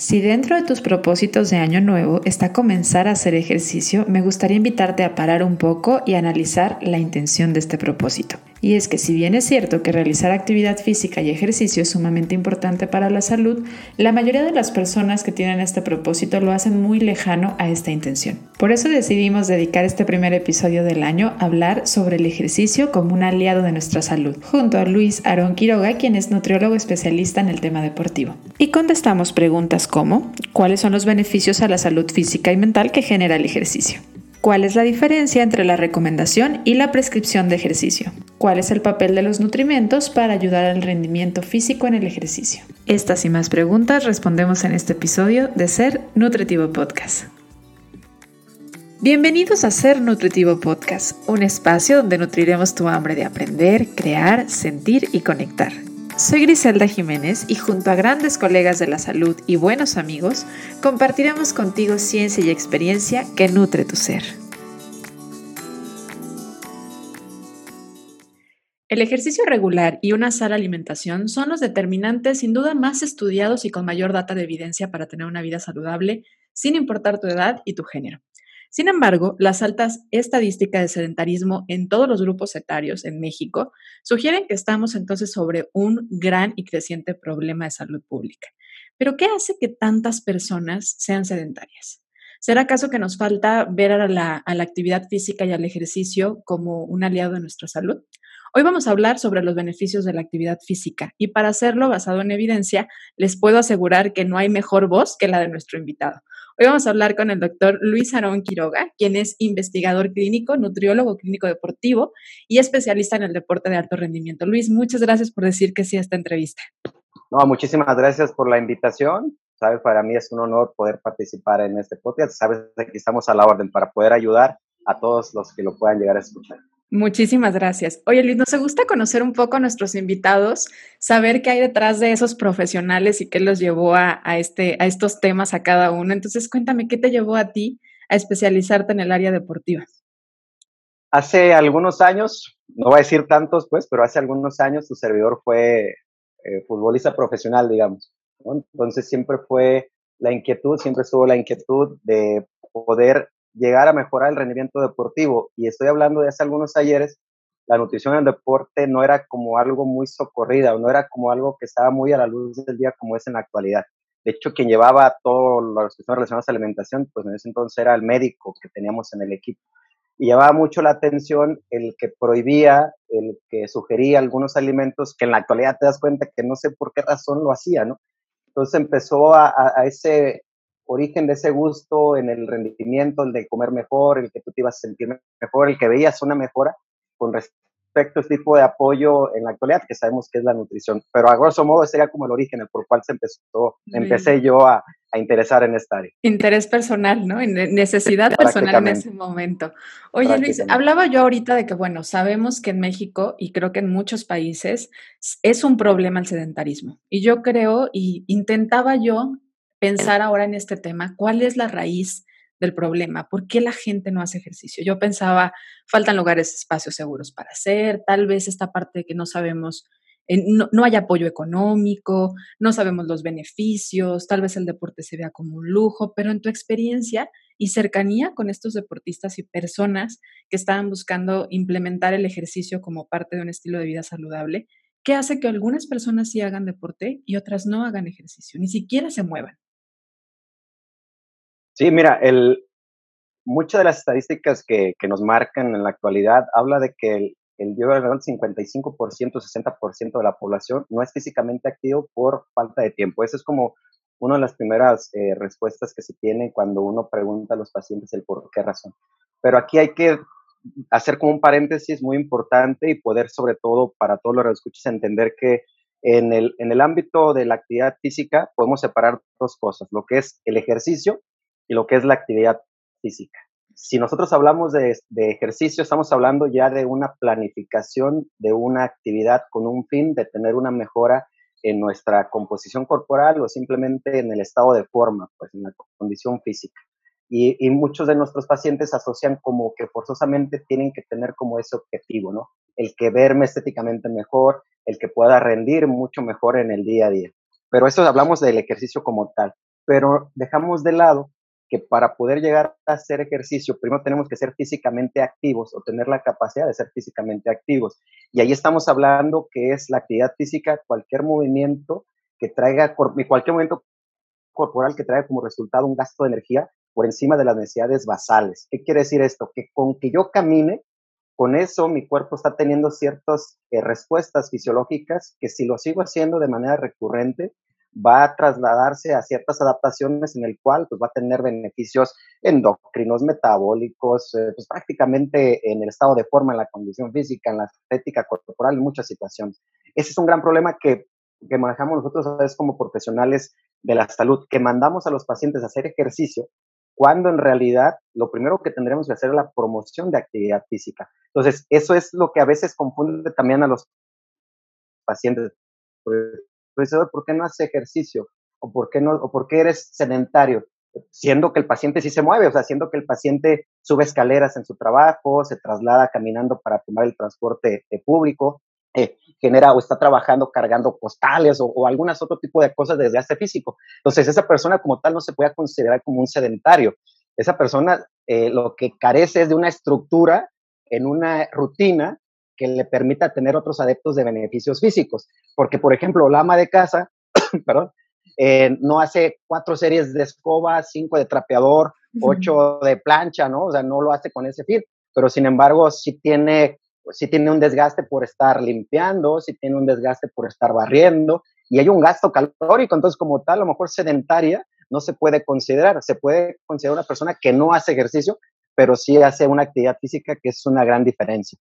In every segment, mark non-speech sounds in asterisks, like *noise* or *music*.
Si dentro de tus propósitos de año nuevo está comenzar a hacer ejercicio, me gustaría invitarte a parar un poco y analizar la intención de este propósito. Y es que si bien es cierto que realizar actividad física y ejercicio es sumamente importante para la salud, la mayoría de las personas que tienen este propósito lo hacen muy lejano a esta intención. Por eso decidimos dedicar este primer episodio del año a hablar sobre el ejercicio como un aliado de nuestra salud, junto a Luis Aarón Quiroga, quien es nutriólogo especialista en el tema deportivo. Y contestamos preguntas como, ¿cuáles son los beneficios a la salud física y mental que genera el ejercicio? ¿Cuál es la diferencia entre la recomendación y la prescripción de ejercicio? ¿Cuál es el papel de los nutrimentos para ayudar al rendimiento físico en el ejercicio? Estas y más preguntas respondemos en este episodio de Ser Nutritivo Podcast. Bienvenidos a Ser Nutritivo Podcast, un espacio donde nutriremos tu hambre de aprender, crear, sentir y conectar. Soy Griselda Jiménez y junto a grandes colegas de la salud y buenos amigos, compartiremos contigo ciencia y experiencia que nutre tu ser. El ejercicio regular y una sana alimentación son los determinantes sin duda más estudiados y con mayor data de evidencia para tener una vida saludable, sin importar tu edad y tu género. Sin embargo, las altas estadísticas de sedentarismo en todos los grupos etarios en México sugieren que estamos entonces sobre un gran y creciente problema de salud pública. Pero ¿qué hace que tantas personas sean sedentarias? ¿Será acaso que nos falta ver a la, a la actividad física y al ejercicio como un aliado de nuestra salud? Hoy vamos a hablar sobre los beneficios de la actividad física y para hacerlo basado en evidencia, les puedo asegurar que no hay mejor voz que la de nuestro invitado. Hoy vamos a hablar con el doctor Luis Arón Quiroga, quien es investigador clínico, nutriólogo clínico deportivo y especialista en el deporte de alto rendimiento. Luis, muchas gracias por decir que sí a esta entrevista. No, muchísimas gracias por la invitación. Sabes, para mí es un honor poder participar en este podcast. Sabes aquí estamos a la orden para poder ayudar a todos los que lo puedan llegar a escuchar. Muchísimas gracias. Oye, Luis, nos gusta conocer un poco a nuestros invitados, saber qué hay detrás de esos profesionales y qué los llevó a, este, a estos temas a cada uno. Entonces, cuéntame, ¿qué te llevó a ti a especializarte en el área deportiva? Hace algunos años, no voy a decir tantos, pues, pero hace algunos años tu servidor fue eh, futbolista profesional, digamos. Entonces, siempre fue la inquietud, siempre estuvo la inquietud de poder llegar a mejorar el rendimiento deportivo. Y estoy hablando de hace algunos talleres, la nutrición en el deporte no era como algo muy socorrida, no era como algo que estaba muy a la luz del día como es en la actualidad. De hecho, quien llevaba todas las cuestiones relacionadas a la alimentación, pues en ese entonces era el médico que teníamos en el equipo. Y llamaba mucho la atención el que prohibía, el que sugería algunos alimentos que en la actualidad te das cuenta que no sé por qué razón lo hacía, ¿no? Entonces empezó a, a ese origen de ese gusto en el rendimiento, el de comer mejor, el que tú te ibas a sentir mejor, el que veías una mejora con respecto a este tipo de apoyo en la actualidad, que sabemos que es la nutrición. Pero a grosso modo sería como el origen, el por cual se empezó, empecé yo a, a, interesar en esta área. Interés personal, ¿no? Necesidad personal en ese momento. Oye, Luis, hablaba yo ahorita de que, bueno, sabemos que en México y creo que en muchos países es un problema el sedentarismo. Y yo creo, y intentaba yo pensar ahora en este tema, ¿cuál es la raíz del problema? ¿Por qué la gente no hace ejercicio? Yo pensaba, faltan lugares, espacios seguros para hacer, tal vez esta parte que no sabemos, eh, no, hay apoyo económico, no sabemos los beneficios, tal vez el deporte se vea como un lujo, pero en tu experiencia y cercanía con estos deportistas y personas que estaban buscando implementar el ejercicio como parte de un estilo de vida saludable, ¿qué hace que algunas personas sí hagan deporte y otras no hagan ejercicio, ni siquiera se muevan? Sí, mira, el, muchas de las estadísticas que, que, nos marcan en la actualidad habla de que el, el yo creo 55%, 60% de la población no es físicamente activo por falta de tiempo. Esa es como una de las primeras eh, respuestas que se tiene cuando uno pregunta a los pacientes el por qué razón. Pero aquí hay que hacer como un paréntesis muy importante y poder sobre todo para todos los que escuches entender que en el, en el ámbito de la actividad física podemos separar dos cosas, lo que es el ejercicio y lo que es la actividad física. Si nosotros hablamos de, ejercicio, estamos hablando ya de una planificación de una actividad con un fin de tener una mejora en nuestra composición corporal o simplemente en el estado de forma, pues en la condición física. Y, y, muchos de nuestros pacientes asocian como que forzosamente tienen que tener como ese objetivo, ¿no? El que verme estéticamente mejor, el que pueda rendir mucho mejor en el día a día. Pero eso hablamos del ejercicio como tal. pero dejamos de lado que para poder llegar a hacer ejercicio, primero tenemos que ser físicamente activos o tener la capacidad de ser físicamente activos. Y ahí estamos hablando que es la actividad física, cualquier movimiento que traiga, cualquier movimiento corporal que traiga como resultado un gasto de energía por encima de las necesidades basales. ¿Qué quiere decir esto? Que con que yo camine, con eso mi cuerpo está teniendo ciertas eh, respuestas fisiológicas que si lo sigo haciendo de manera recurrente, va a trasladarse a ciertas adaptaciones en el cual pues, va a tener beneficios endocrinos, metabólicos, eh, pues prácticamente en el estado de forma, en la condición física, en la estética corporal, en muchas situaciones. Ese es un gran problema que, que manejamos nosotros a veces como profesionales de la salud, que mandamos a los pacientes a hacer ejercicio, cuando en realidad lo primero que tendremos que hacer es la promoción de actividad física. Entonces, eso es lo que a veces confunde también a los pacientes. ¿Por qué no hace ejercicio? ¿O por qué, no, o por qué eres sedentario? Siendo que el paciente sí se mueve, o sea, siendo que el paciente sube escaleras en su trabajo, se traslada caminando para tomar el transporte público, eh, genera o está trabajando cargando postales o, o otro tipo de cosas desde hace físico. Entonces, esa persona como tal no se puede considerar como un sedentario. Esa persona eh, lo que carece es de una estructura en una rutina que le permita tener otros adeptos de beneficios físicos. Porque, por ejemplo, la ama de casa, *coughs* perdón, eh, no hace cuatro series de escoba, cinco de trapeador, ocho de plancha, ¿no? O sea, no lo hace con ese fin, pero sin embargo sí tiene, sí tiene un desgaste por estar limpiando, sí tiene un desgaste por estar barriendo y hay un gasto calórico, entonces como tal, a lo mejor sedentaria no se puede considerar, se puede considerar una persona que no hace ejercicio, pero sí hace una actividad física que es una gran diferencia.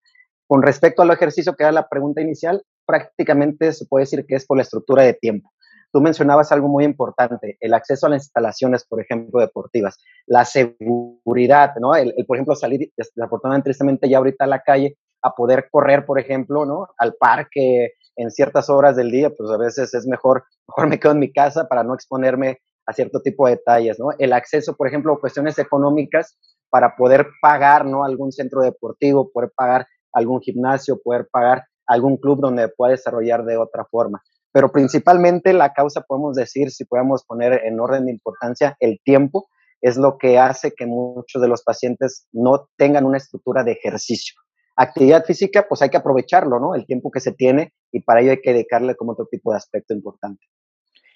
Con respecto al ejercicio, que era la pregunta inicial, prácticamente se puede decir que es por la estructura de tiempo. Tú mencionabas algo muy importante, el acceso a las instalaciones, por ejemplo, deportivas, la seguridad, ¿no? El, por ejemplo, salir, desafortunadamente, tristemente, ya ahorita a la calle a poder correr, por ejemplo, ¿no? Al parque en ciertas horas del día, pues a veces es mejor, mejor me quedo en mi casa para no exponerme a cierto tipo de detalles, ¿no? El acceso, por ejemplo, a cuestiones económicas para poder pagar, ¿no? Algún centro deportivo, poder pagar algún gimnasio, poder pagar algún club donde pueda desarrollar de otra forma. Pero principalmente la causa, podemos decir, si podemos poner en orden de importancia, el tiempo es lo que hace que muchos de los pacientes no tengan una estructura de ejercicio. Actividad física, pues hay que aprovecharlo, ¿no? El tiempo que se tiene y para ello hay que dedicarle como otro tipo de aspecto importante.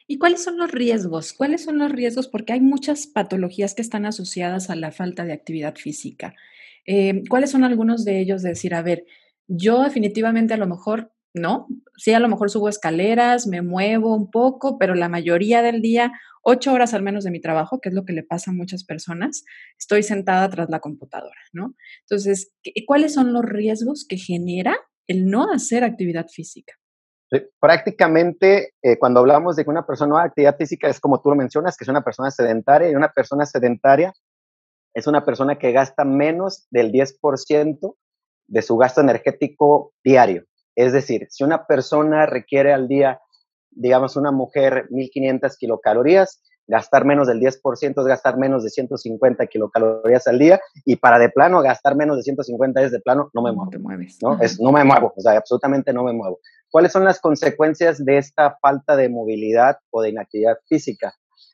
¿Y cuáles son los riesgos? ¿Cuáles son los riesgos? Porque hay muchas patologías que están asociadas a la falta de actividad física. Eh, ¿Cuáles son algunos de ellos de decir, a ver, yo definitivamente a lo mejor no, sí, a lo mejor subo escaleras, me muevo un poco, pero la mayoría del día, ocho horas al menos de mi trabajo, que es lo que le pasa a muchas personas, estoy sentada tras la computadora, ¿no? Entonces, ¿cuáles son los riesgos que genera el no hacer actividad física? prácticamente, eh, cuando hablamos de que una persona no hace actividad física, es como tú lo mencionas, que es una persona sedentaria, y una persona sedentaria es una persona que gasta menos del 10% de su gasto energético diario. Es decir, si una persona requiere al día, digamos, una mujer 1500 kilocalorías, gastar menos del 10% es gastar menos de 150 kilocalorías al día y para de plano gastar menos de 150 es de plano no me muevo. No mueves. ¿no? Es, no me muevo, o sea, absolutamente no me muevo. ¿Cuáles son las consecuencias de esta falta de movilidad o de inactividad física?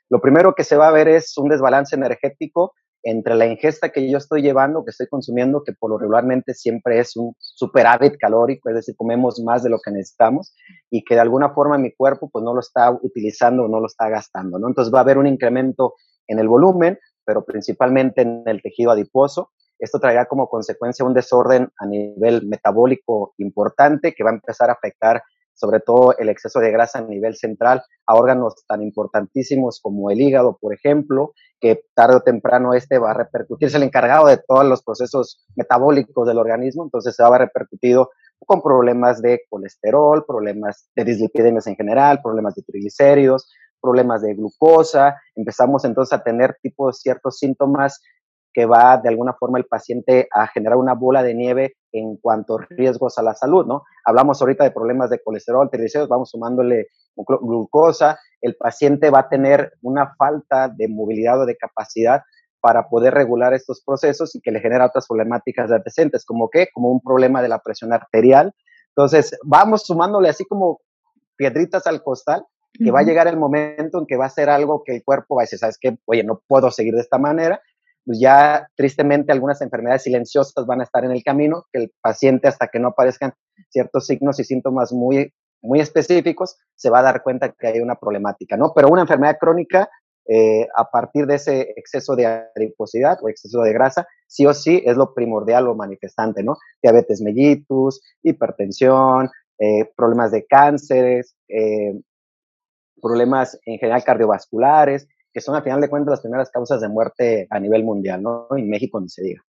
Lo primero que se va a ver es un desbalance energético entre la ingesta que yo estoy llevando, que estoy consumiendo, que por lo regularmente siempre es un superávit calórico, es decir, comemos más de lo que necesitamos y que de alguna forma mi cuerpo pues no lo está utilizando o no lo está gastando, ¿no? Entonces va a haber un incremento en el volumen, pero principalmente en el tejido adiposo. Esto traerá como consecuencia un desorden a nivel metabólico importante que va a empezar a afectar sobre todo el exceso de grasa a nivel central, a órganos tan importantísimos como el hígado, por ejemplo, que tarde o temprano este va a repercutir, es el encargado de todos los procesos metabólicos del organismo, entonces se va a ver repercutido con problemas de colesterol, problemas de dislipidemias en general, problemas de triglicéridos, problemas de glucosa, empezamos entonces a tener tipo ciertos síntomas que va de alguna forma el paciente a generar una bola de nieve en cuanto a riesgos a la salud, ¿no? Hablamos ahorita de problemas de colesterol, triglicéridos, vamos sumándole glucosa, el paciente va a tener una falta de movilidad o de capacidad para poder regular estos procesos y que le genera otras problemáticas adyacentes, como que, como un problema de la presión arterial. Entonces, vamos sumándole así como piedritas al costal que va a llegar el momento en que va a ser algo que el cuerpo va a decir, ¿sabes qué? Oye, no puedo seguir de esta manera. Pues ya tristemente algunas enfermedades silenciosas van a estar en el camino, que el paciente hasta que no aparezcan ciertos signos y síntomas muy, muy específicos, se va a dar cuenta que hay una problemática, ¿no? Pero una enfermedad crónica, eh, a partir de ese exceso de adiposidad o exceso de grasa, sí o sí es lo primordial o manifestante, ¿no? Diabetes mellitus, hipertensión, eh, problemas de cánceres, eh, problemas en general cardiovasculares, que son al final de cuentas las primeras causas de muerte a nivel mundial, ¿no? En México ni se diga.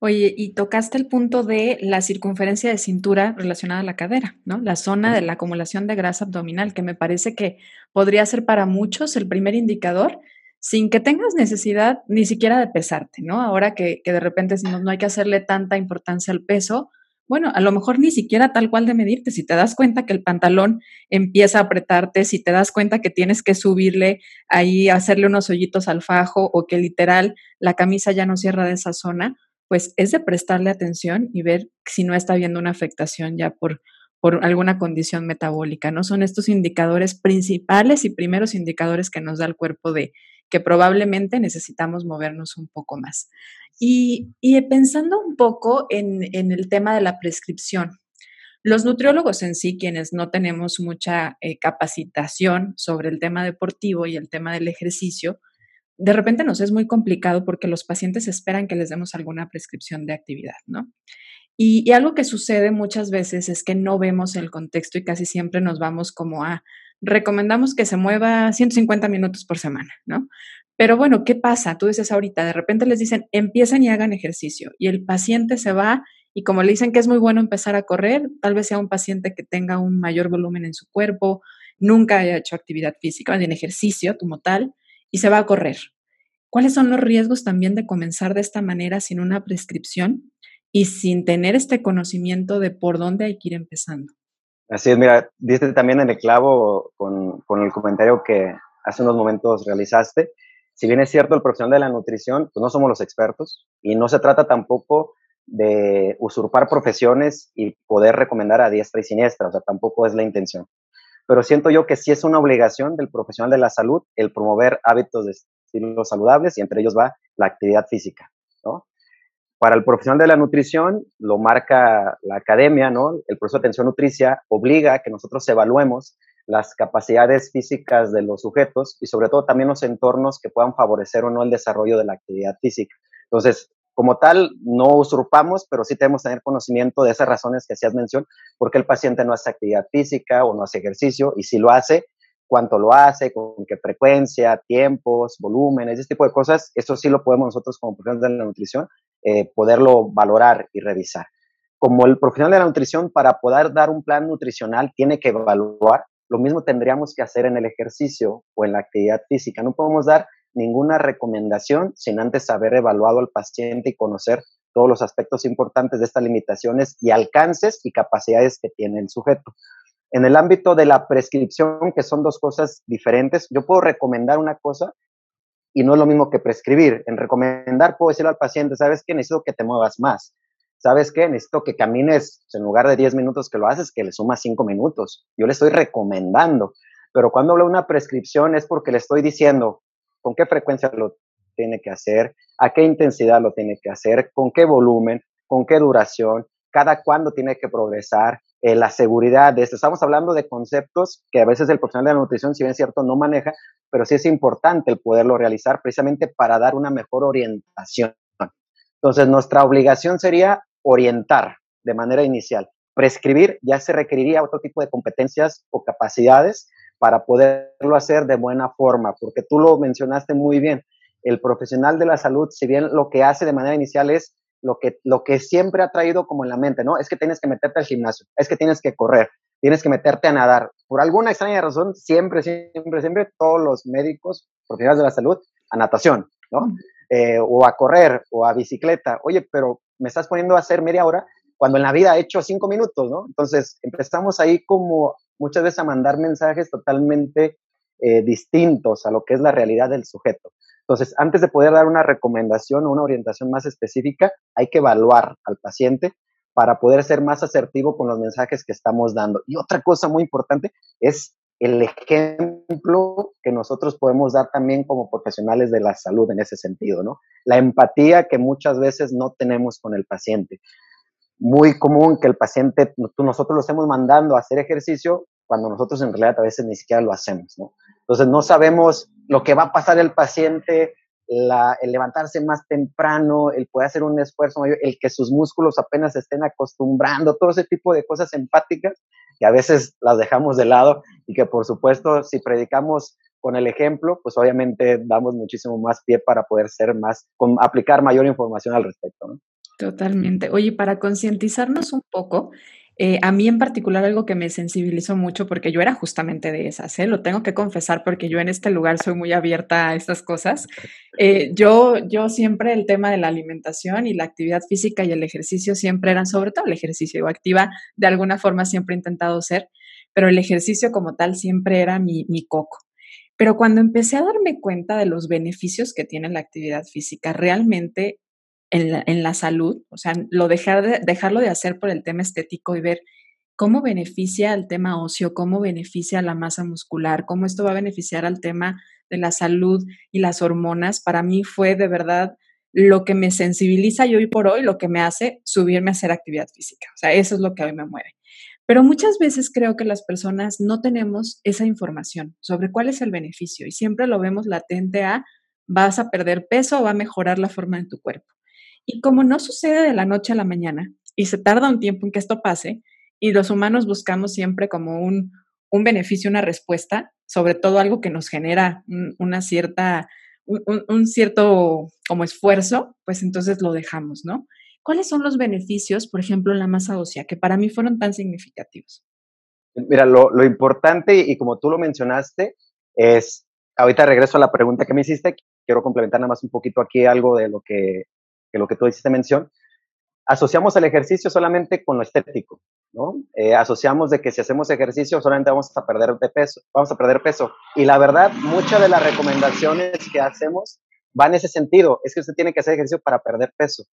Oye, y tocaste el punto de la circunferencia de cintura relacionada a la cadera, ¿no? La zona de la acumulación de grasa abdominal, que me parece que podría ser para muchos el primer indicador sin que tengas necesidad ni siquiera de pesarte, ¿no? Ahora que, que de repente decimos no hay que hacerle tanta importancia al peso, bueno, a lo mejor ni siquiera tal cual de medirte, si te das cuenta que el pantalón empieza a apretarte, si te das cuenta que tienes que subirle ahí, hacerle unos hoyitos al fajo o que literal la camisa ya no cierra de esa zona, pues es de prestarle atención y ver si no está habiendo una afectación ya por, por alguna condición metabólica, ¿no? Son estos indicadores principales y primeros indicadores que nos da el cuerpo de que probablemente necesitamos movernos un poco más. Y, pensando un poco en, el tema de la prescripción, los nutriólogos en sí, quienes no tenemos mucha eh, capacitación sobre el tema deportivo y el tema del ejercicio, de repente nos es muy complicado porque los pacientes esperan que les demos alguna prescripción de actividad, ¿no? Y, y, algo que sucede muchas veces es que no vemos el contexto y casi siempre nos vamos como a, recomendamos que se mueva 150 minutos por semana, ¿no? Pero bueno, ¿qué pasa? Tú dices ahorita, de repente les dicen, empiecen y hagan ejercicio y el paciente se va y como le dicen que es muy bueno empezar a correr, tal vez sea un paciente que tenga un mayor volumen en su cuerpo, nunca haya hecho actividad física, en ejercicio como tal, y se va a correr. ¿Cuáles son los riesgos también de comenzar de esta manera sin una prescripción y sin tener este conocimiento de por dónde hay que ir empezando? Así es, mira, diste también en el clavo con, con el comentario que hace unos momentos realizaste si bien es cierto el profesional de la nutrición, pues no somos los expertos y no se trata tampoco de usurpar profesiones y poder recomendar a diestra y siniestra, o sea, tampoco es la intención. Pero siento yo que sí es una obligación del profesional de la salud el promover hábitos de estilo saludables y entre ellos va la actividad física, ¿no? Para el profesional de la nutrición, lo marca la academia, ¿no? El proceso de atención nutricia obliga a que nosotros evaluemos las capacidades físicas de los sujetos y sobre todo también los entornos que puedan favorecer o no el desarrollo de la actividad física. Entonces, como tal, no usurpamos, pero sí tenemos que tener conocimiento de esas razones que hacías mención, porque el paciente no hace actividad física o no hace ejercicio, y si lo hace, cuánto lo hace, con qué frecuencia, tiempos, volúmenes, ese tipo de cosas, eso sí lo podemos nosotros como profesionales de la nutrición eh, poderlo valorar y revisar. Como el profesional de la nutrición, para poder dar un plan nutricional, tiene que evaluar lo mismo tendríamos que hacer en el ejercicio o en la actividad física. No podemos dar ninguna recomendación sin antes haber evaluado al paciente y conocer todos los aspectos importantes de estas limitaciones y alcances y capacidades que tiene el sujeto. En el ámbito de la prescripción, que son dos cosas diferentes, yo puedo recomendar una cosa y no es lo mismo que prescribir. En recomendar puedo decirle al paciente, sabes que necesito que te muevas más, ¿sabes qué? Necesito que camines, en lugar de 10 minutos que lo haces, que le sumas 5 minutos. Yo le estoy recomendando, pero cuando hablo de una prescripción es porque le estoy diciendo con qué frecuencia lo tiene que hacer, a qué intensidad lo tiene que hacer, con qué volumen, con qué duración, cada cuándo tiene que progresar, eh, la seguridad de esto. Estamos hablando de conceptos que a veces el profesional de la nutrición, si bien es cierto, no maneja, pero sí es importante el poderlo realizar precisamente para dar una mejor orientación. Entonces, nuestra obligación sería orientar de manera inicial. Prescribir ya se requeriría otro tipo de competencias o capacidades para poderlo hacer de buena forma, porque tú lo mencionaste muy bien. El profesional de la salud, si bien lo que hace de manera inicial es lo que, lo que siempre ha traído como en la mente, ¿no? Es que tienes que meterte al gimnasio, es que tienes que correr, tienes que meterte a nadar. Por alguna extraña razón, siempre, siempre, siempre todos los médicos, profesionales de la salud, a natación, ¿no? Eh, o a correr o a bicicleta. Oye, pero me estás poniendo a hacer media hora cuando en la vida he hecho cinco minutos, ¿no? Entonces empezamos ahí como muchas veces a mandar mensajes totalmente eh, distintos a lo que es la realidad del sujeto. Entonces, antes de poder dar una recomendación o una orientación más específica, hay que evaluar al paciente para poder ser más asertivo con los mensajes que estamos dando. Y otra cosa muy importante es el ejemplo que nosotros podemos dar también como profesionales de la salud en ese sentido, ¿no? La empatía que muchas veces no tenemos con el paciente. Muy común que el paciente, nosotros lo estemos mandando a hacer ejercicio cuando nosotros en realidad a veces ni siquiera lo hacemos, ¿no? Entonces no sabemos lo que va a pasar el paciente, el levantarse más temprano, el poder hacer un esfuerzo mayor, el que sus músculos apenas estén acostumbrando, todo ese tipo de cosas empáticas que a veces las dejamos de lado y que por supuesto si predicamos con el ejemplo, pues obviamente damos muchísimo más pie para poder ser más, con, aplicar mayor información al respecto. ¿no? Totalmente. Oye, para concientizarnos un poco, eh, a mí en particular algo que me sensibilizó mucho, porque yo era justamente de esas, ¿eh? lo tengo que confesar porque yo en este lugar soy muy abierta a estas cosas. Eh, yo, yo siempre el tema de la alimentación y la actividad física y el ejercicio siempre eran, sobre todo el ejercicio, activa de alguna forma siempre he intentado ser, pero el ejercicio como tal siempre era mi coco. Pero cuando empecé a darme cuenta de los beneficios que tiene la actividad física, realmente en la, salud, o sea, lo dejar de, dejarlo de hacer por el tema estético y ver cómo beneficia al tema óseo, cómo beneficia la masa muscular, cómo esto va a beneficiar al tema de la salud y las hormonas, para mí fue de verdad lo que me sensibiliza y hoy por hoy, lo que me hace subirme a hacer actividad física. O sea, eso es lo que hoy me mueve. Pero muchas veces creo que las personas no tenemos esa información sobre cuál es el beneficio y siempre lo vemos latente a vas a perder peso o va a mejorar la forma de tu cuerpo. Y como no sucede de la noche a la mañana y se tarda un tiempo en que esto pase, y los humanos buscamos siempre como un, beneficio, una respuesta, sobre todo algo que nos genera una cierta, un, cierto como esfuerzo, pues entonces lo dejamos, ¿no? ¿Cuáles son los beneficios, por ejemplo, en la masa ósea, que para mí fueron tan significativos? Mira, lo, lo importante, y como tú lo mencionaste, es, ahorita regreso a la pregunta que me hiciste, quiero complementar nada más un poquito aquí algo de lo que que lo que tú hiciste mención, asociamos el ejercicio solamente con lo estético, ¿no? Eh, asociamos de que si hacemos ejercicio solamente vamos a perder de peso, vamos a perder peso. Y la verdad, muchas de las recomendaciones que hacemos van en ese sentido, es que usted tiene que hacer ejercicio para perder peso.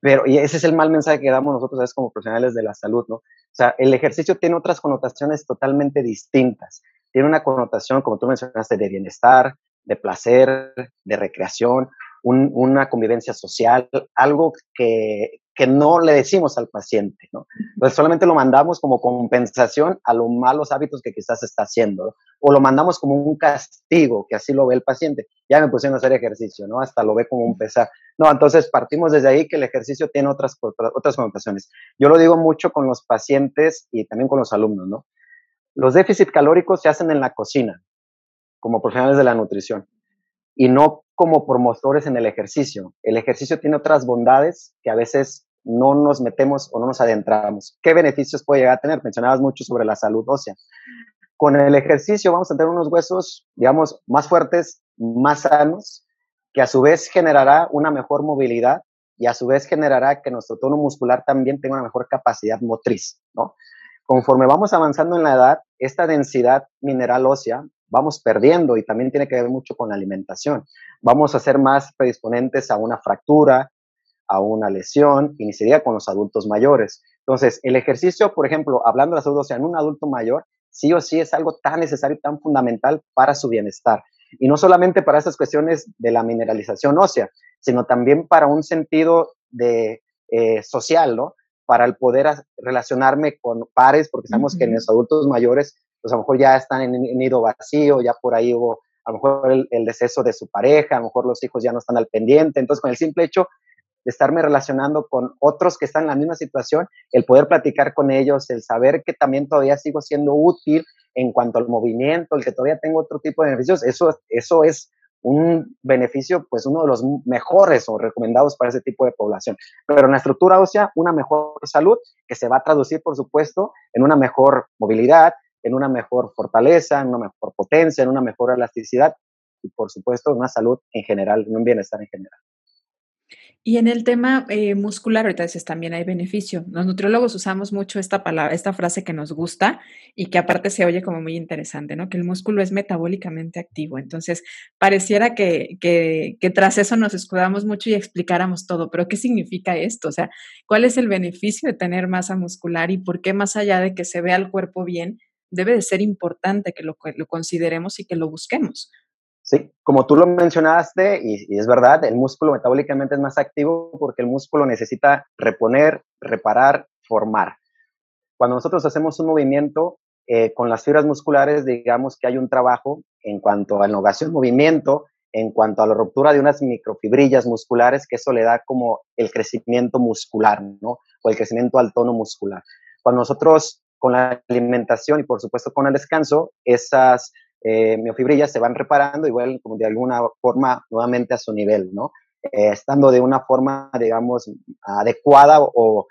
Pero, y ese es el mal mensaje que damos nosotros ¿sabes? como profesionales de la salud, ¿no? O sea, el ejercicio tiene otras connotaciones totalmente distintas. Tiene una connotación, como tú mencionaste, de bienestar, de placer, de recreación una convivencia social, algo que, que, no le decimos al paciente, ¿no? Entonces solamente lo mandamos como compensación a los malos hábitos que quizás está haciendo, o lo mandamos como un castigo, que así lo ve el paciente. Ya me pusieron a hacer ejercicio, ¿no? Hasta lo ve como un pesar. No, entonces partimos desde ahí que el ejercicio tiene otras, otras connotaciones. Yo lo digo mucho con los pacientes y también con los alumnos, ¿no? Los déficits calóricos se hacen en la cocina, como profesionales de la nutrición y no como promotores en el ejercicio. El ejercicio tiene otras bondades que a veces no nos metemos o no nos adentramos. ¿Qué beneficios puede llegar a tener? Mencionabas mucho sobre la salud ósea. Con el ejercicio vamos a tener unos huesos, digamos, más fuertes, más sanos, que a su vez generará una mejor movilidad y a su vez generará que nuestro tono muscular también tenga una mejor capacidad motriz, ¿no? Conforme vamos avanzando en la edad, esta densidad mineral ósea vamos perdiendo y también tiene que ver mucho con la alimentación. Vamos a ser más predisponentes a una fractura, a una lesión, y ni sería con los adultos mayores. Entonces, el ejercicio, por ejemplo, hablando de la salud, o sea, en un adulto mayor, sí o sí es algo tan necesario y tan fundamental para su bienestar. Y no solamente para esas cuestiones de la mineralización ósea, sino también para un sentido de, eh, social, ¿no? Para el poder relacionarme con pares, porque sabemos que en los adultos mayores pues a lo mejor ya están en, nido vacío, ya por ahí hubo a lo mejor el, el, deceso de su pareja, a lo mejor los hijos ya no están al pendiente. Entonces, con el simple hecho de estarme relacionando con otros que están en la misma situación, el poder platicar con ellos, el saber que también todavía sigo siendo útil en cuanto al movimiento, el que todavía tengo otro tipo de beneficios, eso, eso es un beneficio, pues uno de los mejores o recomendados para ese tipo de población. Pero en la estructura ósea, una mejor salud que se va a traducir, por supuesto, en una mejor movilidad, en una mejor fortaleza, en una mejor potencia, en una mejor elasticidad y por supuesto una salud en general, en un bienestar en general. Y en el tema eh, muscular, ahorita dices, también hay beneficio. Los nutriólogos usamos mucho esta palabra, esta frase que nos gusta y que aparte se oye como muy interesante, ¿no? Que el músculo es metabólicamente activo. Entonces, pareciera que, que tras eso nos escudamos mucho y explicáramos todo, pero ¿qué significa esto? O sea, ¿cuál es el beneficio de tener masa muscular y por qué más allá de que se vea el cuerpo bien, debe de ser importante que lo, consideremos y que lo busquemos. Sí, como tú lo mencionaste, y, es verdad, el músculo metabólicamente es más activo porque el músculo necesita reponer, reparar, formar. Cuando nosotros hacemos un movimiento eh, con las fibras musculares, digamos que hay un trabajo en cuanto a innovación, movimiento, en cuanto a la ruptura de unas microfibrillas musculares, que eso le da como el crecimiento muscular, ¿no? O el crecimiento al tono muscular. Cuando nosotros con la alimentación y por supuesto con el descanso, esas eh, miofibrillas se van reparando y vuelven como de alguna forma nuevamente a su nivel, ¿no? Eh, estando de una forma, digamos, adecuada o,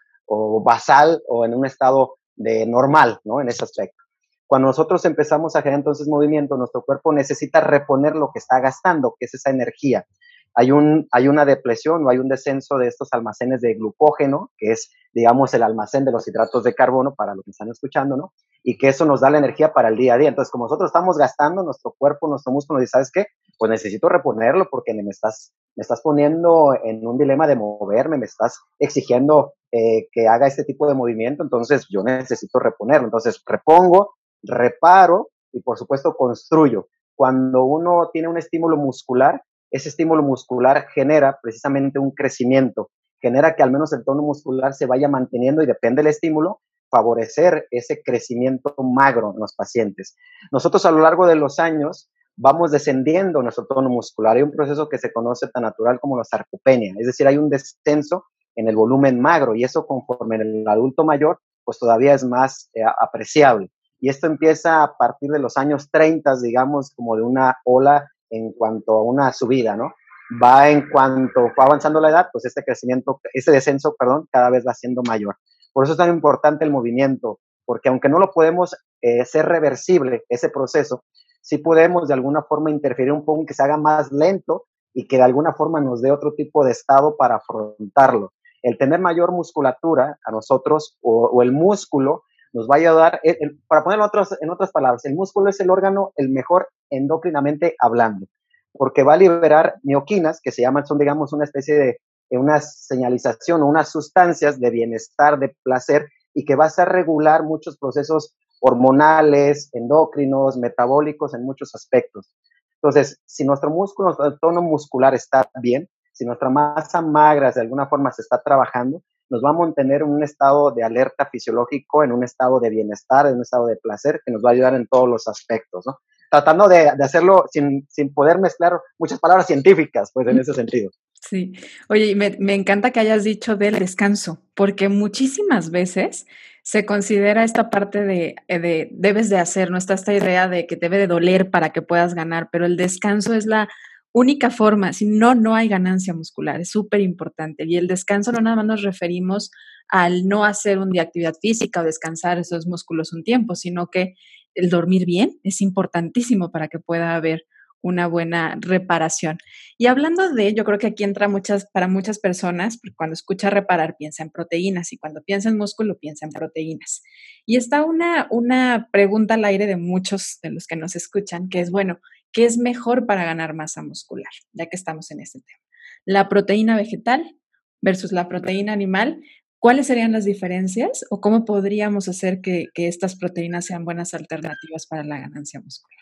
basal o en un estado de normal, ¿no? En ese aspecto. Cuando nosotros empezamos a generar entonces movimiento, nuestro cuerpo necesita reponer lo que está gastando, que es esa energía. Hay, un, hay una depresión o hay un descenso de estos almacenes de glucógeno, que es, digamos, el almacén de los hidratos de carbono para los que están escuchando, ¿no? Y que eso nos da la energía para el día a día. Entonces, como nosotros estamos gastando, nuestro cuerpo, nuestro músculo dice, ¿sabes qué? Pues necesito reponerlo porque me estás, me estás poniendo en un dilema de moverme, me estás exigiendo eh, que haga este tipo de movimiento, entonces yo necesito reponerlo. Entonces, repongo, reparo y por supuesto construyo. Cuando uno tiene un estímulo muscular, ese estímulo muscular genera precisamente un crecimiento, genera que al menos el tono muscular se vaya manteniendo y depende del estímulo, favorecer ese crecimiento magro en los pacientes. Nosotros a lo largo de los años vamos descendiendo nuestro tono muscular. Hay un proceso que se conoce tan natural como la sarcopenia, es decir, hay un descenso en el volumen magro y eso conforme en el adulto mayor, pues todavía es más eh, apreciable. Y esto empieza a partir de los años 30, digamos, como de una ola en cuanto a una subida, ¿no? Va en cuanto va avanzando la edad, pues este crecimiento, este descenso, perdón, cada vez va siendo mayor. Por eso es tan importante el movimiento, porque aunque no lo podemos eh, ser reversible, ese proceso, sí podemos de alguna forma interferir un poco en que se haga más lento y que de alguna forma nos dé otro tipo de estado para afrontarlo. El tener mayor musculatura a nosotros o, el músculo nos va a ayudar, eh, para ponerlo en otras palabras, el músculo es el órgano el mejor endocrinamente hablando, porque va a liberar mioquinas, que se llaman, son digamos una especie de, una señalización o unas sustancias de bienestar, de placer, y que va a regular muchos procesos hormonales, endocrinos, metabólicos en muchos aspectos. Entonces, si nuestro músculo, nuestro tono muscular está bien, si nuestra masa magra de alguna forma se está trabajando, nos va a mantener en un estado de alerta fisiológico, en un estado de bienestar, en un estado de placer, que nos va a ayudar en todos los aspectos, ¿no? Tratando de, hacerlo sin, sin, poder mezclar muchas palabras científicas, pues en ese sentido. Sí. Oye, me, me encanta que hayas dicho del descanso, porque muchísimas veces se considera esta parte de, de, debes de hacer, no está esta idea de que debe de doler para que puedas ganar, pero el descanso es la única forma, si no, no hay ganancia muscular, es súper importante. Y el descanso no nada más nos referimos al no hacer un día de actividad física o descansar esos músculos un tiempo, sino que el dormir bien es importantísimo para que pueda haber una buena reparación. Y hablando de, yo creo que aquí entra muchas, para muchas personas, cuando escucha reparar piensa en proteínas y cuando piensa en músculo piensa en proteínas. Y está una, una pregunta al aire de muchos de los que nos escuchan, que es, bueno, ¿qué es mejor para ganar masa muscular? Ya que estamos en este tema. La proteína vegetal versus la proteína animal, ¿cuáles serían las diferencias o cómo podríamos hacer que, que estas proteínas sean buenas alternativas para la ganancia muscular?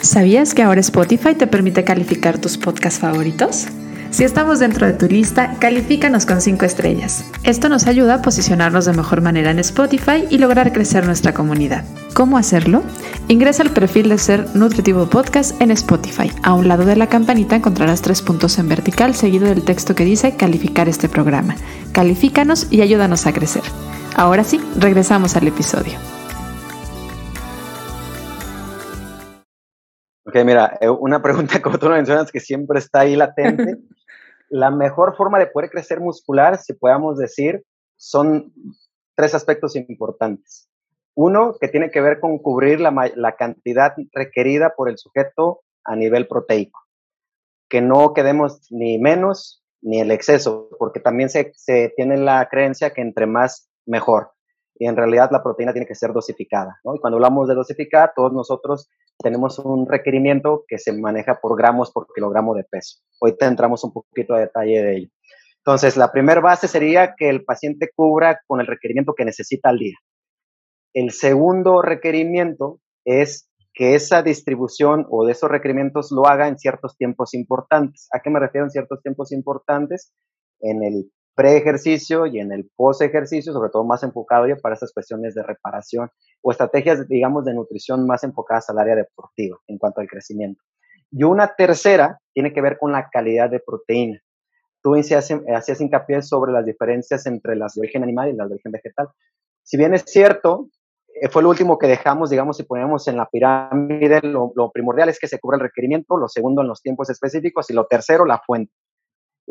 ¿Sabías que ahora Spotify te permite calificar tus podcasts favoritos? Si estamos dentro de tu lista, califícanos con 5 estrellas. Esto nos ayuda a posicionarnos de mejor manera en Spotify y lograr crecer nuestra comunidad. ¿Cómo hacerlo? Ingresa al perfil de Ser Nutritivo Podcast en Spotify. A un lado de la campanita encontrarás tres puntos en vertical seguido del texto que dice calificar este programa. Califícanos y ayúdanos a crecer. Ahora sí, regresamos al episodio. Ok, mira, eh, una pregunta *laughs* como tú lo mencionas que siempre está ahí latente. *laughs* la mejor forma de poder crecer muscular, si podamos decir, son tres aspectos importantes. Uno, que tiene que ver con cubrir la, la, cantidad requerida por el sujeto a nivel proteico. Que no quedemos ni menos ni el exceso, porque también se, se tiene la creencia que entre más, mejor. Y en realidad la proteína tiene que ser dosificada. ¿no? Y cuando hablamos de dosificar, todos nosotros tenemos un requerimiento que se maneja por gramos por kilogramo de peso. Hoy te entramos un poquito de detalle de ello. Entonces, la primera base sería que el paciente cubra con el requerimiento que necesita al día. El segundo requerimiento es que esa distribución o de esos requerimientos lo haga en ciertos tiempos importantes. ¿A qué me refiero en ciertos tiempos importantes? En el pre-ejercicio y en el post-ejercicio, sobre todo más enfocado para esas cuestiones de reparación o estrategias, digamos, de nutrición más enfocadas al área deportiva en cuanto al crecimiento. Y una tercera tiene que ver con la calidad de proteína. Tú hacías hincapié sobre las diferencias entre las de origen animal y las de origen vegetal. Si bien es cierto, eh, fue lo último que dejamos, digamos, si ponemos en la pirámide, lo primordial es que se cubra el requerimiento, lo segundo en los tiempos específicos y lo tercero, la fuente.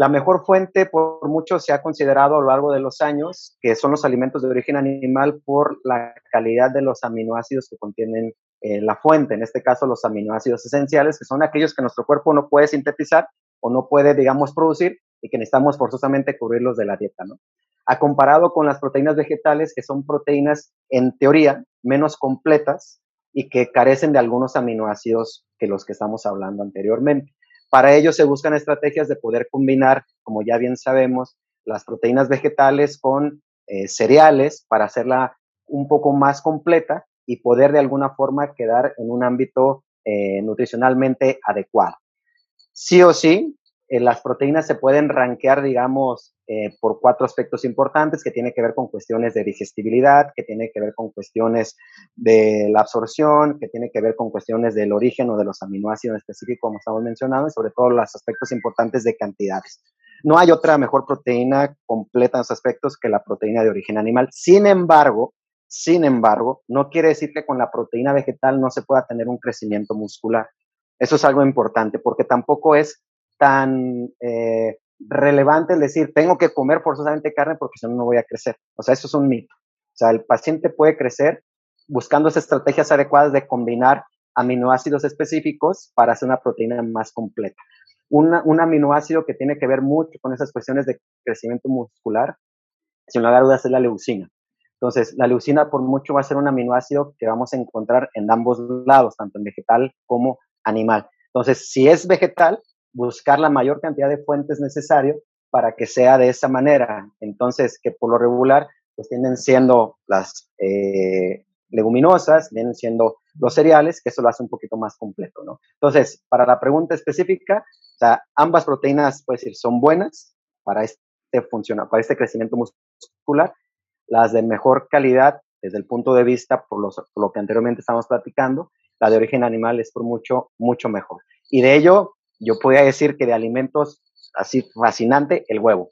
La mejor fuente, por mucho, se ha considerado a lo largo de los años, que son los alimentos de origen animal por la calidad de los aminoácidos que contienen eh, la fuente, en este caso los aminoácidos esenciales, que son aquellos que nuestro cuerpo no puede sintetizar o no puede, digamos, producir y que necesitamos forzosamente cubrirlos de la dieta, ¿no? A comparado con las proteínas vegetales, que son proteínas, en teoría, menos completas y que carecen de algunos aminoácidos que los que estamos hablando anteriormente. Para ello se buscan estrategias de poder combinar, como ya bien sabemos, las proteínas vegetales con eh, cereales para hacerla un poco más completa y poder de alguna forma quedar en un ámbito eh, nutricionalmente adecuado. Sí o sí, eh, las proteínas se pueden rankear, digamos, eh, por cuatro aspectos importantes que tienen que ver con cuestiones de digestibilidad, que tiene que ver con cuestiones de la absorción, que tiene que ver con cuestiones del origen o de los aminoácidos específicos, como estamos mencionando, y sobre todo los aspectos importantes de cantidades. No hay otra mejor proteína completa en esos aspectos que la proteína de origen animal. Sin embargo, sin embargo, no quiere decir que con la proteína vegetal no se pueda tener un crecimiento muscular. Eso es algo importante porque tampoco es tan eh, relevante el decir, tengo que comer forzosamente carne porque si no, no voy a crecer. O sea, eso es un mito. O sea, el paciente puede crecer buscando esas estrategias adecuadas de combinar aminoácidos específicos para hacer una proteína más completa. un aminoácido que tiene que ver mucho con esas cuestiones de crecimiento muscular, sin lugar a dudas, es la leucina. Entonces, la leucina por mucho va a ser un aminoácido que vamos a encontrar en ambos lados, tanto en vegetal como animal. Entonces, si es vegetal, buscar la mayor cantidad de fuentes necesario para que sea de esa manera. Entonces, que por lo regular, pues tienden siendo las eh, leguminosas, vienen siendo los cereales, que eso lo hace un poquito más completo, ¿no? Entonces, para la pregunta específica, o sea, ambas proteínas, puede decir, son buenas para este funciona, para este crecimiento muscular. Las de mejor calidad, desde el punto de vista, por, por lo que anteriormente estábamos platicando, la de origen animal es por mucho, mucho mejor. Y de ello, yo podría decir que de alimentos así fascinante, el huevo.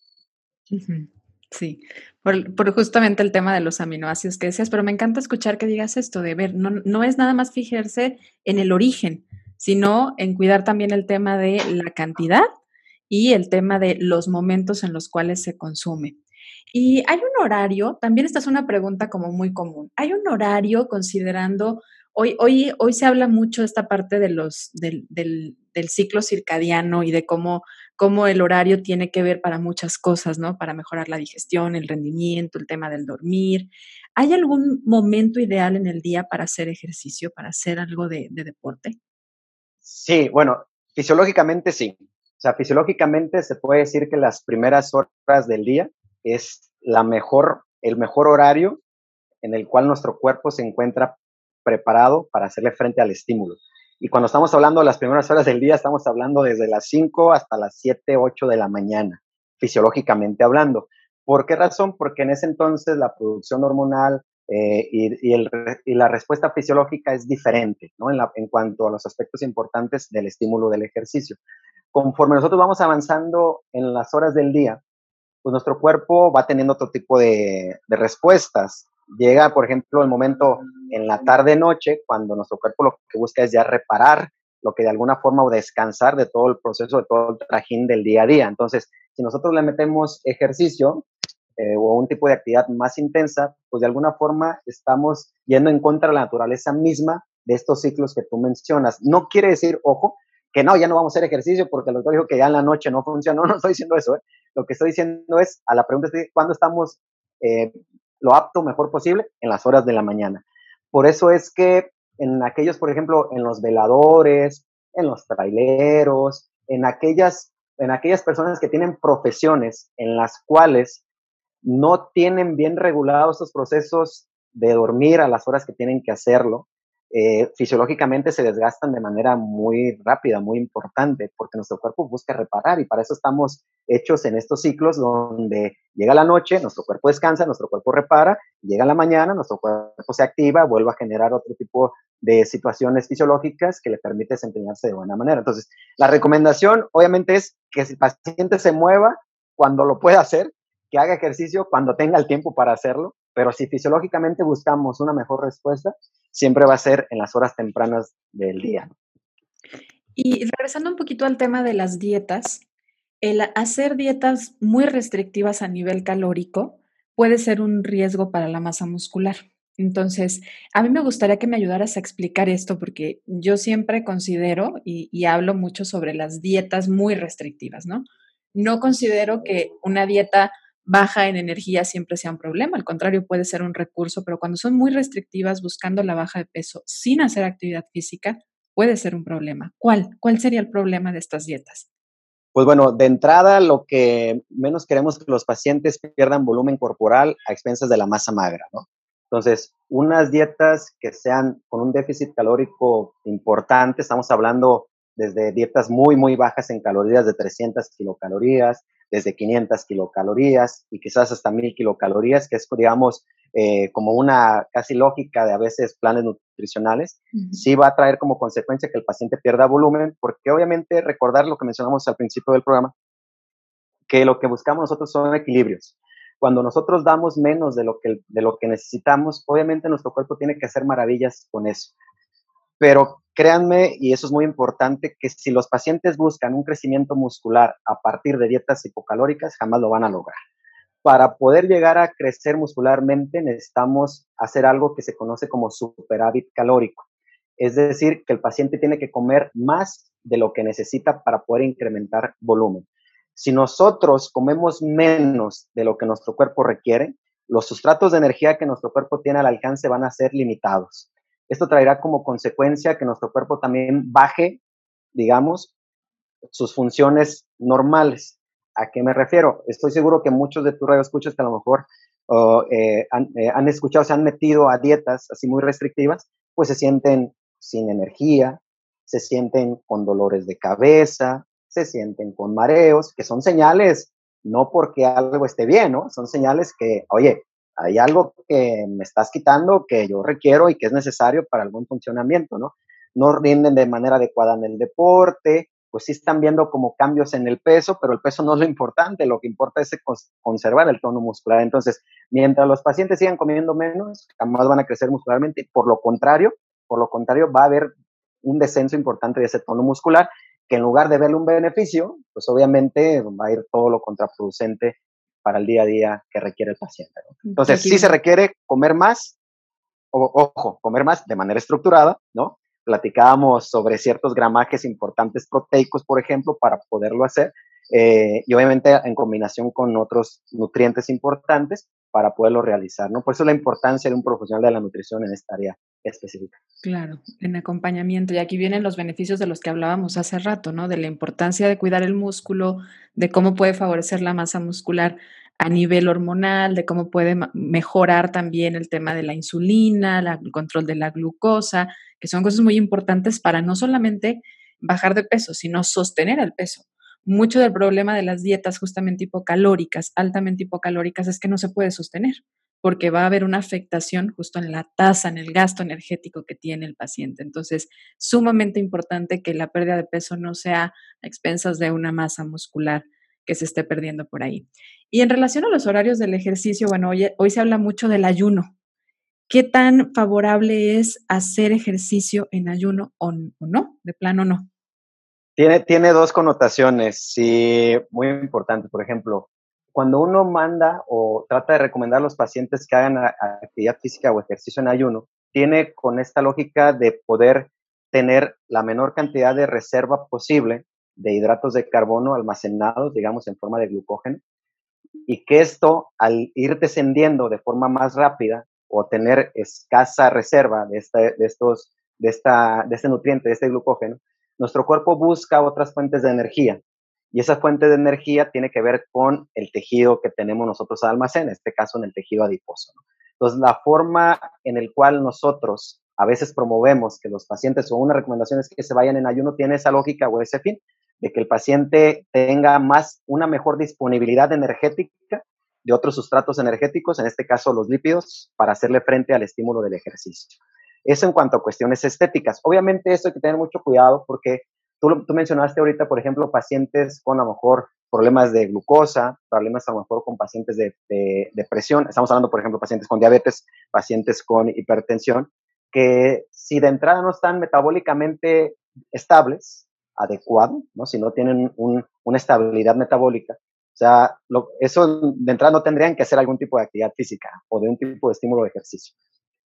Sí, por, justamente el tema de los aminoácidos que decías, pero me encanta escuchar que digas esto de ver, no, no es nada más fijarse en el origen, sino en cuidar también el tema de la cantidad y el tema de los momentos en los cuales se consume. Y hay un horario, también esta es una pregunta como muy común, hay un horario considerando Hoy, hoy, hoy se habla mucho de esta parte de los, del, del, ciclo circadiano y de cómo, cómo el horario tiene que ver para muchas cosas, ¿no? Para mejorar la digestión, el rendimiento, el tema del dormir. ¿Hay algún momento ideal en el día para hacer ejercicio, para hacer algo de, de deporte? Sí, bueno, fisiológicamente sí. O sea, fisiológicamente se puede decir que las primeras horas del día es la mejor, el mejor horario en el cual nuestro cuerpo se encuentra preparado para hacerle frente al estímulo. Y cuando estamos hablando de las primeras horas del día, estamos hablando desde las 5 hasta las 7, 8 de la mañana, fisiológicamente hablando. ¿Por qué razón? Porque en ese entonces la producción hormonal eh, y, la respuesta fisiológica es diferente ¿no? en, la, cuanto a los aspectos importantes del estímulo del ejercicio. Conforme nosotros vamos avanzando en las horas del día, pues nuestro cuerpo va teniendo otro tipo de respuestas llega, por ejemplo, el momento en la tarde-noche, cuando nuestro cuerpo lo que busca es ya reparar lo que de alguna forma o descansar de todo el proceso, de todo el trajín del día a día. Entonces, si nosotros le metemos ejercicio eh, o un tipo de actividad más intensa, pues de alguna forma estamos yendo en contra de la naturaleza misma de estos ciclos que tú mencionas. No quiere decir, ojo, que no, ya no vamos a hacer ejercicio porque el doctor dijo que ya en la noche no *laughs* funciona. No, no estoy diciendo eso. ¿eh? Lo que estoy diciendo es, a la pregunta es, ¿cuándo estamos eh, lo apto mejor posible en las horas de la mañana. Por eso es que en aquellos, por ejemplo, en los veladores, en los traileros, en aquellas, en aquellas personas que tienen profesiones en las cuales no tienen bien regulados esos procesos de dormir a las horas que tienen que hacerlo, eh, fisiológicamente se desgastan de manera muy rápida, muy importante, porque nuestro cuerpo busca reparar y para eso estamos hechos en estos ciclos donde llega la noche, nuestro cuerpo descansa, nuestro cuerpo repara, llega la mañana, nuestro cuerpo se activa, vuelve a generar otro tipo de situaciones fisiológicas que le permite desempeñarse de buena manera. Entonces, la recomendación obviamente es que el paciente se mueva cuando lo pueda hacer, que haga ejercicio cuando tenga el tiempo para hacerlo, pero si fisiológicamente buscamos una mejor respuesta, siempre va a ser en las horas tempranas del día. Y regresando un poquito al tema de las dietas, el hacer dietas muy restrictivas a nivel calórico puede ser un riesgo para la masa muscular. Entonces, a mí me gustaría que me ayudaras a explicar esto porque yo siempre considero y, y, hablo mucho sobre las dietas muy restrictivas, ¿no? No considero que una dieta baja en energía siempre sea un problema, al contrario, puede ser un recurso, pero cuando son muy restrictivas buscando la baja de peso sin hacer actividad física, puede ser un problema. ¿Cuál? ¿Cuál sería el problema de estas dietas? Pues bueno, de entrada lo que menos queremos que los pacientes pierdan volumen corporal a expensas de la masa magra, ¿no? Entonces, unas dietas que sean con un déficit calórico importante, estamos hablando desde dietas muy, muy bajas en calorías de 300 kilocalorías, desde 500 kilocalorías y quizás hasta 1000 kilocalorías, que es, digamos, eh, como una casi lógica de a veces planes nutricionales, sí va a traer como consecuencia que el paciente pierda volumen, porque obviamente recordar lo que mencionamos al principio del programa, que lo que buscamos nosotros son equilibrios. Cuando nosotros damos menos de lo que, de lo que necesitamos, obviamente nuestro cuerpo tiene que hacer maravillas con eso. Pero créanme, y eso es muy importante, que si los pacientes buscan un crecimiento muscular a partir de dietas hipocalóricas, jamás lo van a lograr. Para poder llegar a crecer muscularmente necesitamos hacer algo que se conoce como superávit calórico. Es decir, que el paciente tiene que comer más de lo que necesita para poder incrementar volumen. Si nosotros comemos menos de lo que nuestro cuerpo requiere, los sustratos de energía que nuestro cuerpo tiene al alcance van a ser limitados. Esto traerá como consecuencia que nuestro cuerpo también baje, digamos, sus funciones normales. ¿A qué me refiero? Estoy seguro que muchos de tus radioescuchas que a lo mejor eh, eh, han, escuchado, se han metido a dietas así muy restrictivas, pues se sienten sin energía, se sienten con dolores de cabeza, se sienten con mareos, que son señales, no porque algo esté bien, ¿no? Son señales que, oye, hay algo que me estás quitando que yo requiero y que es necesario para algún funcionamiento, ¿no? No rinden de manera adecuada en el deporte, pues sí están viendo como cambios en el peso, pero el peso no es lo importante, lo que importa es conservar el tono muscular. Entonces, mientras los pacientes sigan comiendo menos, jamás van a crecer muscularmente, por lo contrario, por lo contrario, va a haber un descenso importante de ese tono muscular, que en lugar de verle un beneficio, pues obviamente va a ir todo lo contraproducente para el día a día que requiere el paciente. Entonces, sí se requiere comer más, o, ojo, comer más de manera estructurada, ¿no? Platicábamos sobre ciertos gramajes importantes proteicos, por ejemplo, para poderlo hacer, eh, y obviamente en combinación con otros nutrientes importantes para poderlo realizar, ¿no? Por eso la importancia de un profesional de la nutrición en esta área específica. Claro, en acompañamiento. Y aquí vienen los beneficios de los que hablábamos hace rato, ¿no? De la importancia de cuidar el músculo, de cómo puede favorecer la masa muscular a nivel hormonal, de cómo puede mejorar también el tema de la insulina, el control de la glucosa, que son cosas muy importantes para no solamente bajar de peso, sino sostener el peso. Mucho del problema de las dietas justamente hipocalóricas, altamente hipocalóricas, es que no se puede sostener porque va a haber una afectación justo en la tasa, en el gasto energético que tiene el paciente. Entonces, sumamente importante que la pérdida de peso no sea a expensas de una masa muscular que se esté perdiendo por ahí. Y en relación a los horarios del ejercicio, bueno, hoy, se habla mucho del ayuno. ¿Qué tan favorable es hacer ejercicio en ayuno o, o no? De plano no. Tiene, tiene dos connotaciones, sí, muy importantes. Por ejemplo, cuando uno manda o trata de recomendar a los pacientes que hagan actividad física o ejercicio en ayuno, tiene con esta lógica de poder tener la menor cantidad de reserva posible de hidratos de carbono almacenados, digamos, en forma de glucógeno, y que esto, al ir descendiendo de forma más rápida o tener escasa reserva de, este, de, estos, de, esta, de este nutriente, de este glucógeno, nuestro cuerpo busca otras fuentes de energía, y esa fuente de energía tiene que ver con el tejido que tenemos nosotros al almacén, en este caso en el tejido adiposo. Entonces, la forma en el cual nosotros a veces promovemos que los pacientes o una recomendación es que se vayan en ayuno tiene esa lógica o ese fin de que el paciente tenga más, una mejor disponibilidad energética de otros sustratos energéticos, en este caso los lípidos, para hacerle frente al estímulo del ejercicio. Eso en cuanto a cuestiones estéticas. Obviamente eso hay que tener mucho cuidado porque tú, tú mencionaste ahorita, por ejemplo, pacientes con a lo mejor problemas de glucosa, problemas a lo mejor con pacientes de, de, de presión. Estamos hablando, por ejemplo, pacientes con diabetes, pacientes con hipertensión, que si de entrada no están metabólicamente estables, adecuado, ¿no? si no tienen un, una estabilidad metabólica, o sea, lo, eso de entrada no tendrían que hacer algún tipo de actividad física o de un tipo de estímulo de ejercicio.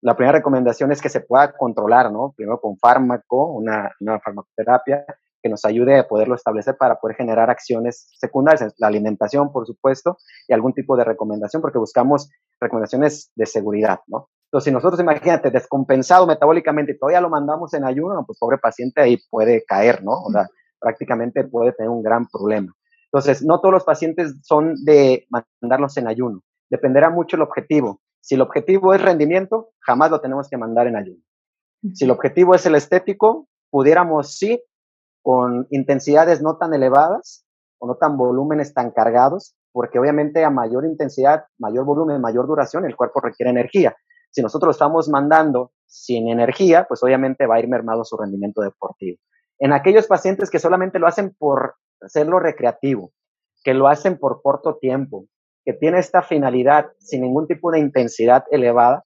La primera recomendación es que se pueda controlar, ¿no? Primero con fármaco, una, una farmacoterapia, que nos ayude a poderlo establecer para poder generar acciones secundarias, la alimentación, por supuesto, y algún tipo de recomendación, porque buscamos recomendaciones de seguridad, ¿no? Entonces, si nosotros, imagínate, descompensado metabólicamente todavía lo mandamos en ayuno, pues pobre paciente ahí puede caer, ¿no? O sea, prácticamente puede tener un gran problema. Entonces, no todos los pacientes son de mandarlos en ayuno. Dependerá mucho el objetivo. Si el objetivo es rendimiento, jamás lo tenemos que mandar en ayuno. Si el objetivo es el estético, pudiéramos sí, con intensidades no tan elevadas o no tan volúmenes tan cargados, porque obviamente a mayor intensidad, mayor volumen, mayor duración, el cuerpo requiere energía. Si nosotros lo estamos mandando sin energía, pues obviamente va a ir mermado su rendimiento deportivo. En aquellos pacientes que solamente lo hacen por hacerlo recreativo, que lo hacen por corto tiempo, que tiene esta finalidad sin ningún tipo de intensidad elevada,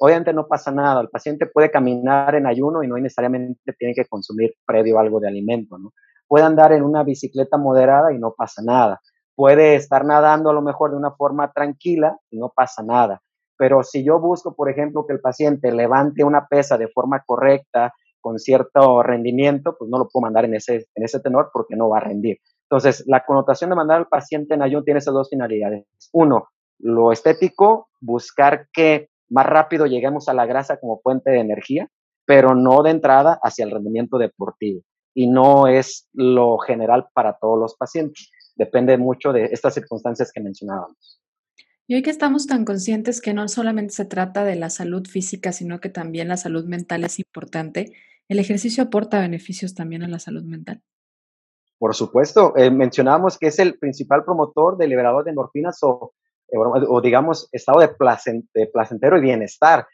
obviamente no pasa nada. El paciente puede caminar en ayuno y no necesariamente tiene que consumir previo algo de alimento, ¿no? Puede andar en una bicicleta moderada y no pasa nada. Puede estar nadando a lo mejor de una forma tranquila y no pasa nada. Pero si yo busco, por ejemplo, que el paciente levante una pesa de forma correcta, con cierto rendimiento, pues no lo puedo mandar en ese, en ese tenor porque no va a rendir. Entonces, la connotación de mandar al paciente en ayuno tiene esas dos finalidades. Uno, lo estético, buscar que más rápido lleguemos a la grasa como fuente de energía, pero no de entrada hacia el rendimiento deportivo. Y no es lo general para todos los pacientes. Depende mucho de estas circunstancias que mencionábamos. Y hoy que estamos tan conscientes que no solamente se trata de la salud física, sino que también la salud mental es importante, ¿el ejercicio aporta beneficios también a la salud mental? Por supuesto, eh, mencionábamos que es el principal promotor de liberador de endorfinas o, eh, digamos, estado de, placent de placentero y bienestar.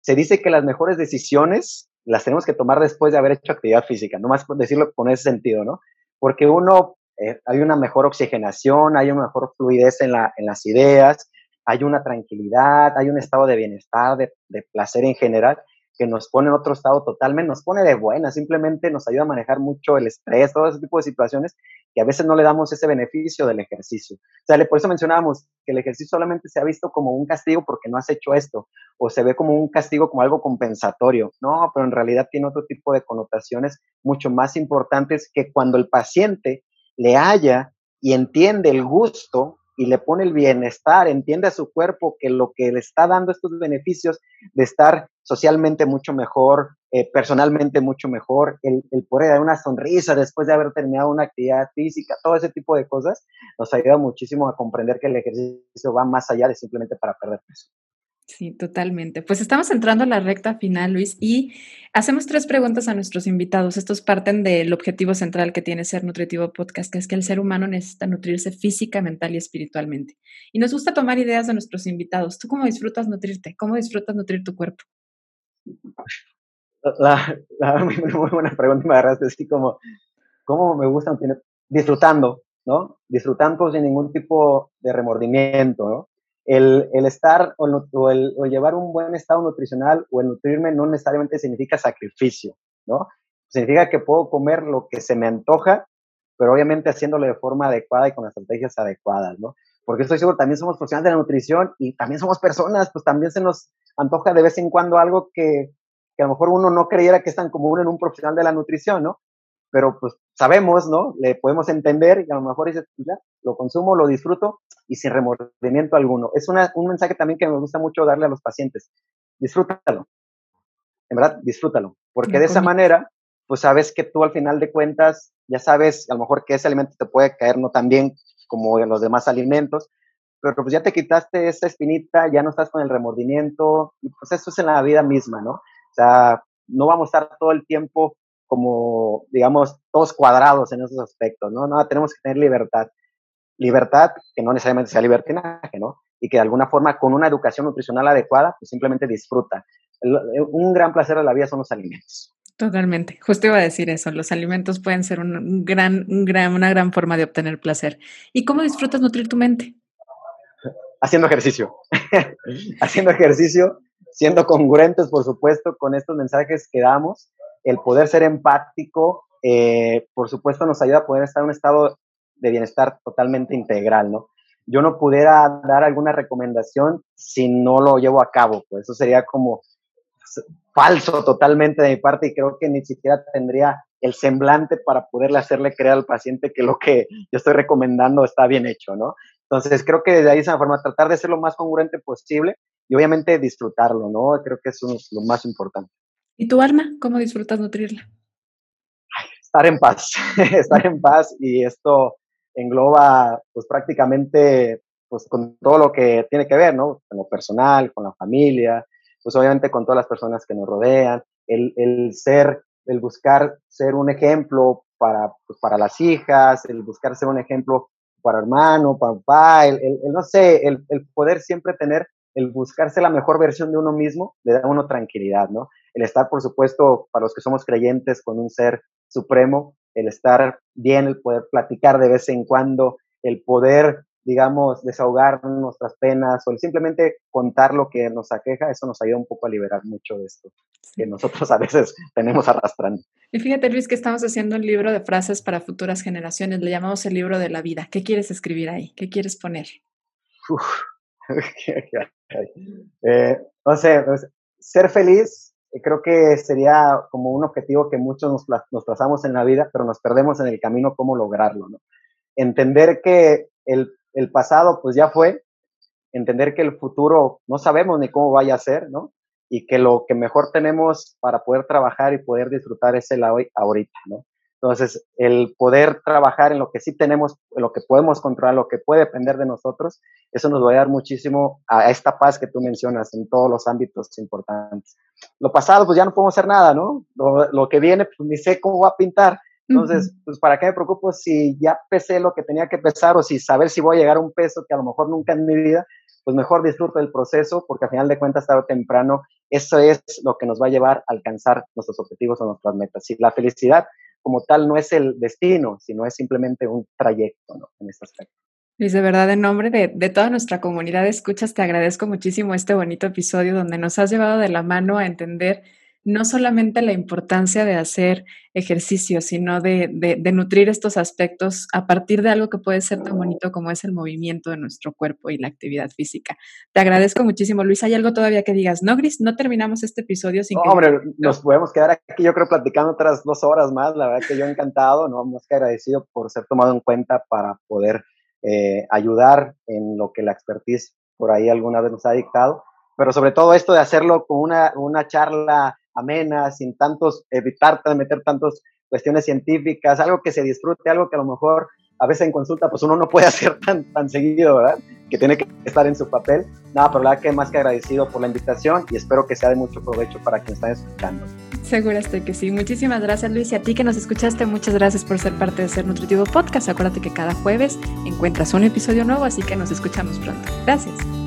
Se dice que las mejores decisiones las tenemos que tomar después de haber hecho actividad física, no más decirlo con ese sentido, ¿no? Porque uno, eh, hay una mejor oxigenación, hay una mejor fluidez en las ideas, hay una tranquilidad, hay un estado de bienestar, de, de, placer en general, que nos pone en otro estado totalmente, nos pone de buena, simplemente nos ayuda a manejar mucho el estrés, todo ese tipo de situaciones que a veces no le damos ese beneficio del ejercicio. O sea, por eso mencionábamos que el ejercicio solamente se ha visto como un castigo porque no has hecho esto, o se ve como un castigo como algo compensatorio. No, pero en realidad tiene otro tipo de connotaciones mucho más importantes que cuando el paciente le haya y entiende el gusto y le pone el bienestar, entiende a su cuerpo que lo que le está dando estos beneficios de estar socialmente mucho mejor, eh, personalmente mucho mejor, el, el, poder dar una sonrisa después de haber terminado una actividad física, todo ese tipo de cosas, nos ayuda muchísimo a comprender que el ejercicio va más allá de simplemente para perder peso. Sí, totalmente. Pues estamos entrando a la recta final, Luis, y hacemos tres preguntas a nuestros invitados. Estos parten del objetivo central que tiene Ser Nutritivo Podcast, que es que el ser humano necesita nutrirse física, mental y espiritualmente. Y nos gusta tomar ideas de nuestros invitados. ¿Tú cómo disfrutas nutrirte? ¿Cómo disfrutas nutrir tu cuerpo? La, *laughs* muy, buena pregunta me agarraste así como, ¿cómo me gusta disfrutando, ¿no? Disfrutando sin ningún tipo de remordimiento, ¿no? El, el estar o, o, el, o, llevar un buen estado nutricional o el nutrirme no necesariamente significa sacrificio, ¿no? Significa que puedo comer lo que se me antoja, pero obviamente haciéndolo de forma adecuada y con estrategias adecuadas, ¿no? Porque estoy seguro, también somos profesionales de la nutrición y también somos personas, pues también se nos antoja de vez en cuando algo que, que a lo mejor uno no creyera que es tan común en un profesional de la nutrición, ¿no? Pero pues sabemos, ¿no? Le podemos entender y a lo mejor dices, pues ya, lo consumo, lo disfruto y sin remordimiento alguno. Es una, un mensaje también que me gusta mucho darle a los pacientes. Disfrútalo. En verdad, disfrútalo. Porque de esa manera, pues sabes que tú al final de cuentas, ya sabes a lo mejor que ese alimento te puede caer no tan bien como los demás alimentos, pero pues ya te quitaste esa espinita, ya no estás con el remordimiento, y pues eso es en la vida misma, ¿no? O sea, no vamos a estar todo el tiempo como, digamos, todos cuadrados en esos aspectos, ¿no? No, tenemos que tener libertad. Libertad que no necesariamente sea libertinaje, ¿no? Y que de alguna forma con una educación nutricional adecuada, pues simplemente disfruta. un gran placer de la vida son los alimentos. Totalmente. Justo iba a decir eso. Los alimentos pueden ser un gran, un gran, una gran forma de obtener placer. ¿Y cómo disfrutas nutrir tu mente? haciendo ejercicio, *laughs* haciendo ejercicio, siendo congruentes, por supuesto, con estos mensajes que damos, el poder ser empático, eh, por supuesto, nos ayuda a poder estar en un estado de bienestar totalmente integral, ¿no? Yo no pudiera dar alguna recomendación si no lo llevo a cabo, pues eso sería como falso totalmente de mi parte y creo que ni siquiera tendría el semblante para poderle hacerle creer al paciente que lo que yo estoy recomendando está bien hecho, ¿no? Entonces, creo que desde ahí esa forma, tratar de ser lo más congruente posible y obviamente disfrutarlo, ¿no? Creo que eso es lo más importante. ¿Y tu alma? ¿Cómo disfrutas nutrirla? estar en paz, *laughs* estar en paz y esto engloba pues prácticamente pues con todo lo que tiene que ver, ¿no? Con lo personal, con la familia, pues obviamente con todas las personas que nos rodean, el, el ser, el buscar ser un ejemplo para, pues, para las hijas, el buscar ser un ejemplo para hermano, papá, el, el, no sé, el, el, poder siempre tener, el buscarse la mejor versión de uno mismo, le da a uno tranquilidad, ¿no? El estar, por supuesto, para los que somos creyentes con un ser supremo, el estar bien, el poder platicar de vez en cuando, el poder, digamos, desahogar nuestras penas o el simplemente contar lo que nos aqueja, eso nos ayuda un poco a liberar mucho de esto que nosotros *laughs* a veces tenemos arrastrando. Y fíjate, Luis, que estamos haciendo un libro de frases para futuras generaciones. Le llamamos el libro de la vida. ¿Qué quieres escribir ahí? ¿Qué quieres poner? *laughs* eh, no sé, pues, ser feliz creo que sería como un objetivo que muchos nos, trazamos en la vida, pero nos perdemos en el camino cómo lograrlo, ¿no? Entender que el, pasado pues ya fue, entender que el futuro no sabemos ni cómo vaya a ser, ¿no? y que lo que mejor tenemos para poder trabajar y poder disfrutar es el ahorita, ¿no? Entonces, el poder trabajar en lo que sí tenemos, en lo que podemos controlar, lo que puede depender de nosotros, eso nos va a dar muchísimo a esta paz que tú mencionas en todos los ámbitos importantes. Lo pasado, pues ya no podemos hacer nada, ¿no? Lo, lo que viene, pues ni sé cómo va a pintar. Entonces, pues ¿para qué me preocupo si ya pesé lo que tenía que pesar o si saber si voy a llegar a un peso que a lo mejor nunca en mi vida, pues mejor disfruto del proceso porque al final de cuentas, tarde o temprano, eso es lo que nos va a llevar a alcanzar nuestros objetivos o nuestras metas. Y la felicidad como tal no es el destino, sino es simplemente un trayecto ¿no? en este aspecto. Luis, de verdad, en nombre de, de, toda nuestra comunidad de escuchas, te agradezco muchísimo este bonito episodio donde nos has llevado de la mano a entender no solamente la importancia de hacer ejercicio, sino de, de, nutrir estos aspectos a partir de algo que puede ser tan bonito como es el movimiento de nuestro cuerpo y la actividad física. Te agradezco muchísimo, Luis. ¿Hay algo todavía que digas? No, Gris, no terminamos este episodio sin no, Hombre, nos podemos quedar aquí, yo creo, platicando otras dos horas más. La verdad que yo encantado, ¿no? Más que agradecido por ser tomado en cuenta para poder eh, ayudar en lo que la expertise por ahí alguna vez nos ha dictado. Pero sobre todo esto de hacerlo con una, una charla amena, sin tantos, evitar meter tantas cuestiones científicas, algo que se disfrute, algo que a lo mejor a veces en consulta pues uno no puede *laughs* hacer tan, tan seguido, ¿verdad? Que tiene que estar en su papel. Nada, pero la verdad que más que agradecido por la invitación y espero que sea de mucho provecho para quienes están escuchando. Segura estoy que sí. Muchísimas gracias Luis y a ti que nos escuchaste, muchas gracias por ser parte de Ser Nutritivo Podcast. Acuérdate que cada jueves encuentras un episodio nuevo, así que nos escuchamos pronto. Gracias.